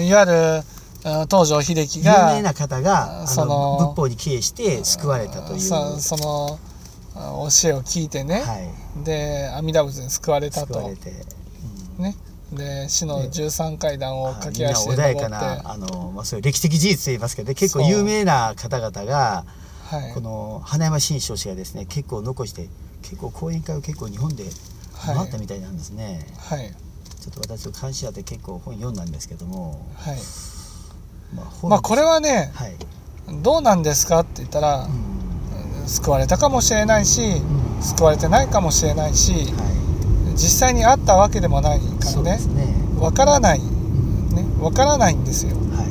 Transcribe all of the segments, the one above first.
いわゆるうん東条英機有が名な方があそのの仏法に帰依して救われたという。そそのあ教えを聞いてね、はい。で阿弥陀仏に救われたと。うん。ね。で死の十三階段をはい駆け足で穏登って、やかなあの、まあ、そういう歴史的事実と言いますけどね。結構有名な方々がはい。この花山新勝氏がですね結構残して結構講演会を結構日本ではい回ったみたいなんですね、はいちょっと私関心あって結構本読んだんですけどもはい。まあ本まあこれはねはい、どうなんですかって言ったらう、ん。救われたかもしれないしうん。救われてないかもしれないしは実際にあったわけでもないい、からね。そうですね、わからない。うん。ね。わからないんですよ、は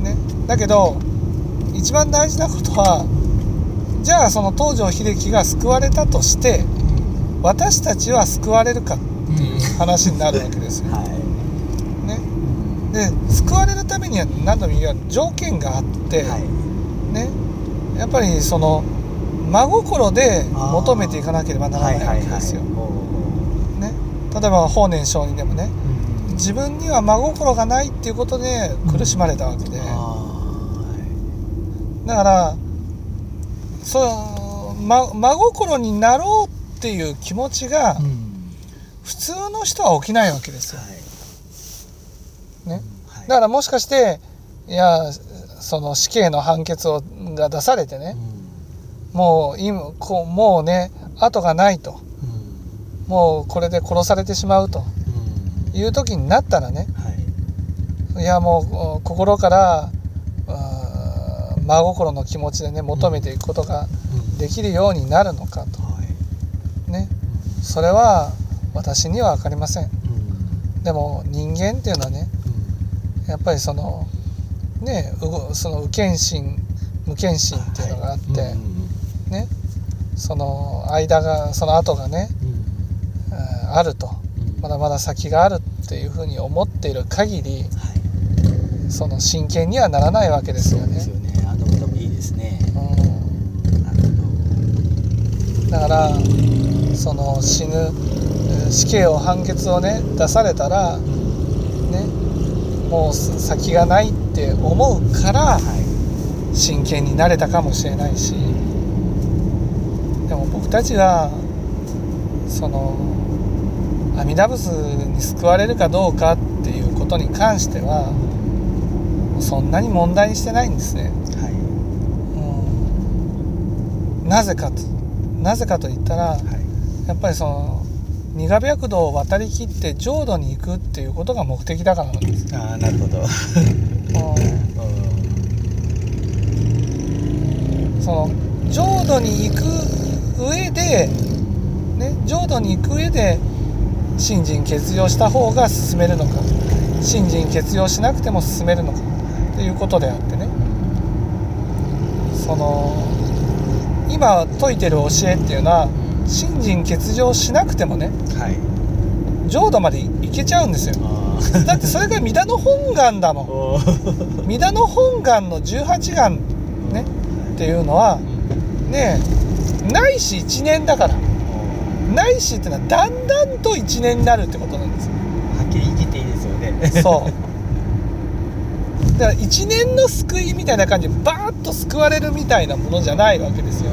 い。ね、だけど一番大事なことはじゃあその東条英機が救われたとして私たちは救われるかっていう話になるわけですよ。はい。ね、で救われるためには何度も言うように条件があって、はい。ね、やっぱりその真心で求めていかなければならないわけですよ。おね、例えば法然上人でもねー自分には真心がないっていうことで苦しまれたわけで、あだからその、ま、真心になろうっていう気持ちがーうん普通の人は起きないわけですよ。はい。ね、はい。だからもしかしていやその死刑の判決をが出されてねもう今こうもうね後がないと。うん。もうこれで殺されてしまうと。うん。いう時になったらねはい。いやもう心から真心の気持ちでね求めていくことがうん。できるようになるのかと。はい。ね。それは私には分かりません。うん。でも人間っていうのはねやっぱりそのねその右見心無見心っていうのがあって、はいうんねその間がその後がね、うん。えーあると。うん。まだまだ先があるっていうふうに思っている限りはい。その真剣にはならないわけですよね。そうです。よね。あのいいですね。うん。だからその死ぬえー死刑を判決をね出されたらねもう先がないって思うからはい。真剣になれたかもしれないしでも僕たちはその阿弥陀仏に救われるかどうかっていうことに関してはそんなに問題にしてないんですね。はい。うん。なぜかとなぜかと言ったらはい。やっぱりその二ヶ白道を渡りきって浄土に行くっていうことが目的だからなんです。ああなるほど。うん。その浄土に行く上で、ね、浄土に行く上で信心欠如した方が進めるのか信心欠如しなくても進めるのかということであってね。その今説いてる教えっていうのは信心欠如しなくてもねはい。浄土まで行けちゃうんですよ。あだってそれが弥陀の本願だもん。あおー。弥陀の本願の18願ねっていうのはねえないし1年だから。ないしっていうのはだんだんと1年になるってことなんですよ。はっきり言い切っていいですよね。そう。だから1年の救いみたいな感じでバーッと救われるみたいなものじゃないわけですよ。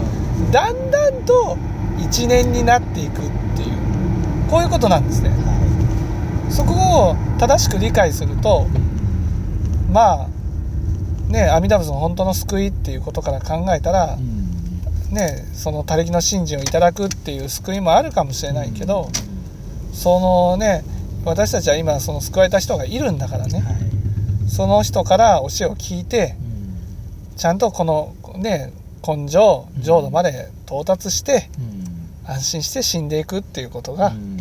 だんだんと1年になっていくっていうこういうことなんですね。はそこを正しく理解するとまあね阿弥陀仏の本当の救いっていうことから考えたらいうん。ねその他力の信心をいただくっていう救いもあるかもしれないけど、そのね私たちは今その救われた人がいるんだからね。はい。その人から教えを聞いてうん。ちゃんとこのね根性浄土まで到達してうん安心して死んでいくっていうことがうん。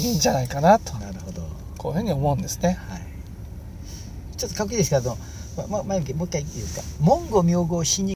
いいんじゃないかなと。なるほど。こういうふうに思うんですね。はい。ちょっとかっこいいですけどまま前向きもう一回いいですか「文語名号死に